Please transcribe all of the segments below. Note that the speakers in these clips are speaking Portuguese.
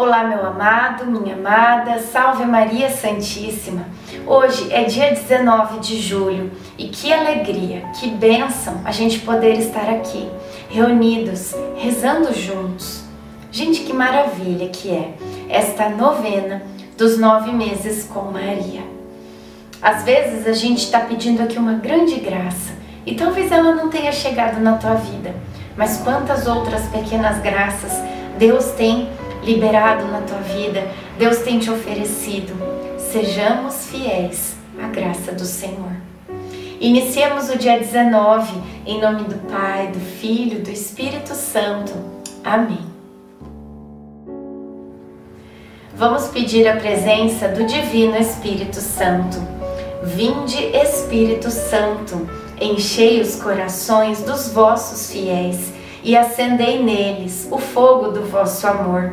Olá, meu amado, minha amada, salve Maria Santíssima. Hoje é dia 19 de julho e que alegria, que bênção a gente poder estar aqui, reunidos, rezando juntos. Gente, que maravilha que é esta novena dos nove meses com Maria. Às vezes a gente está pedindo aqui uma grande graça e talvez ela não tenha chegado na tua vida, mas quantas outras pequenas graças Deus tem liberado na tua vida, Deus tem te oferecido. Sejamos fiéis à graça do Senhor. Iniciemos o dia 19 em nome do Pai, do Filho, do Espírito Santo. Amém. Vamos pedir a presença do Divino Espírito Santo. Vinde, Espírito Santo, enchei os corações dos vossos fiéis e acendei neles o fogo do vosso amor.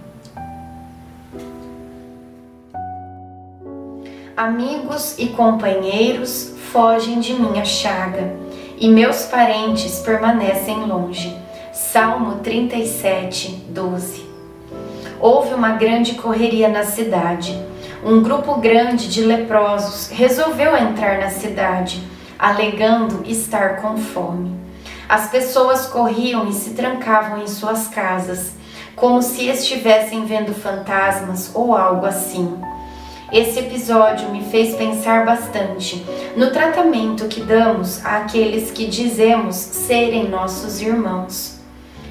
Amigos e companheiros fogem de minha chaga, e meus parentes permanecem longe. Salmo 37, 12. Houve uma grande correria na cidade. Um grupo grande de leprosos resolveu entrar na cidade, alegando estar com fome. As pessoas corriam e se trancavam em suas casas, como se estivessem vendo fantasmas ou algo assim. Esse episódio me fez pensar bastante no tratamento que damos àqueles que dizemos serem nossos irmãos.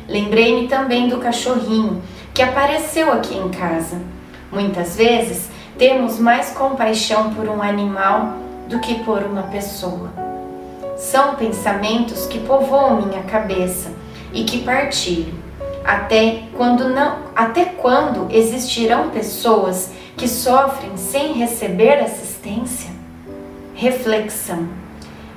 Lembrei-me também do cachorrinho que apareceu aqui em casa. Muitas vezes temos mais compaixão por um animal do que por uma pessoa. São pensamentos que povoam minha cabeça e que partilho. Até quando não, até quando existirão pessoas que sofrem sem receber assistência? Reflexão.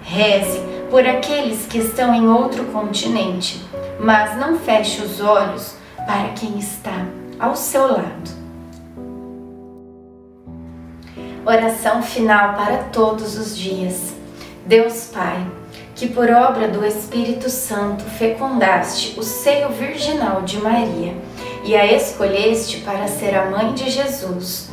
Reze por aqueles que estão em outro continente, mas não feche os olhos para quem está ao seu lado. Oração final para todos os dias. Deus Pai, que por obra do Espírito Santo fecundaste o seio virginal de Maria e a escolheste para ser a mãe de Jesus